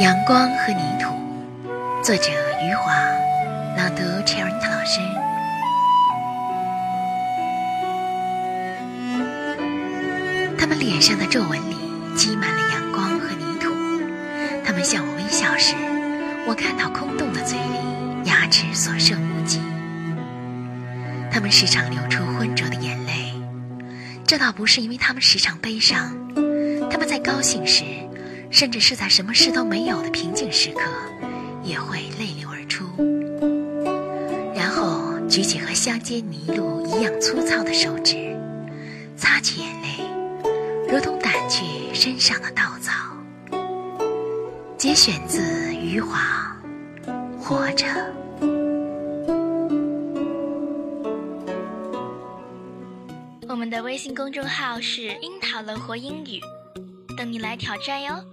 阳光和泥土，作者余华，朗读 c h e r 老师。他们脸上的皱纹里积满了阳光和泥土，他们向我微笑时，我看到空洞的嘴里牙齿所剩无几。他们时常流出浑浊的眼泪，这倒不是因为他们时常悲伤，他们在高兴时。甚至是在什么事都没有的平静时刻，也会泪流而出，然后举起和乡间泥路一样粗糙的手指，擦去眼泪，如同掸去身上的稻草。节选自余华《活着》。我们的微信公众号是“樱桃乐活英语”，等你来挑战哟。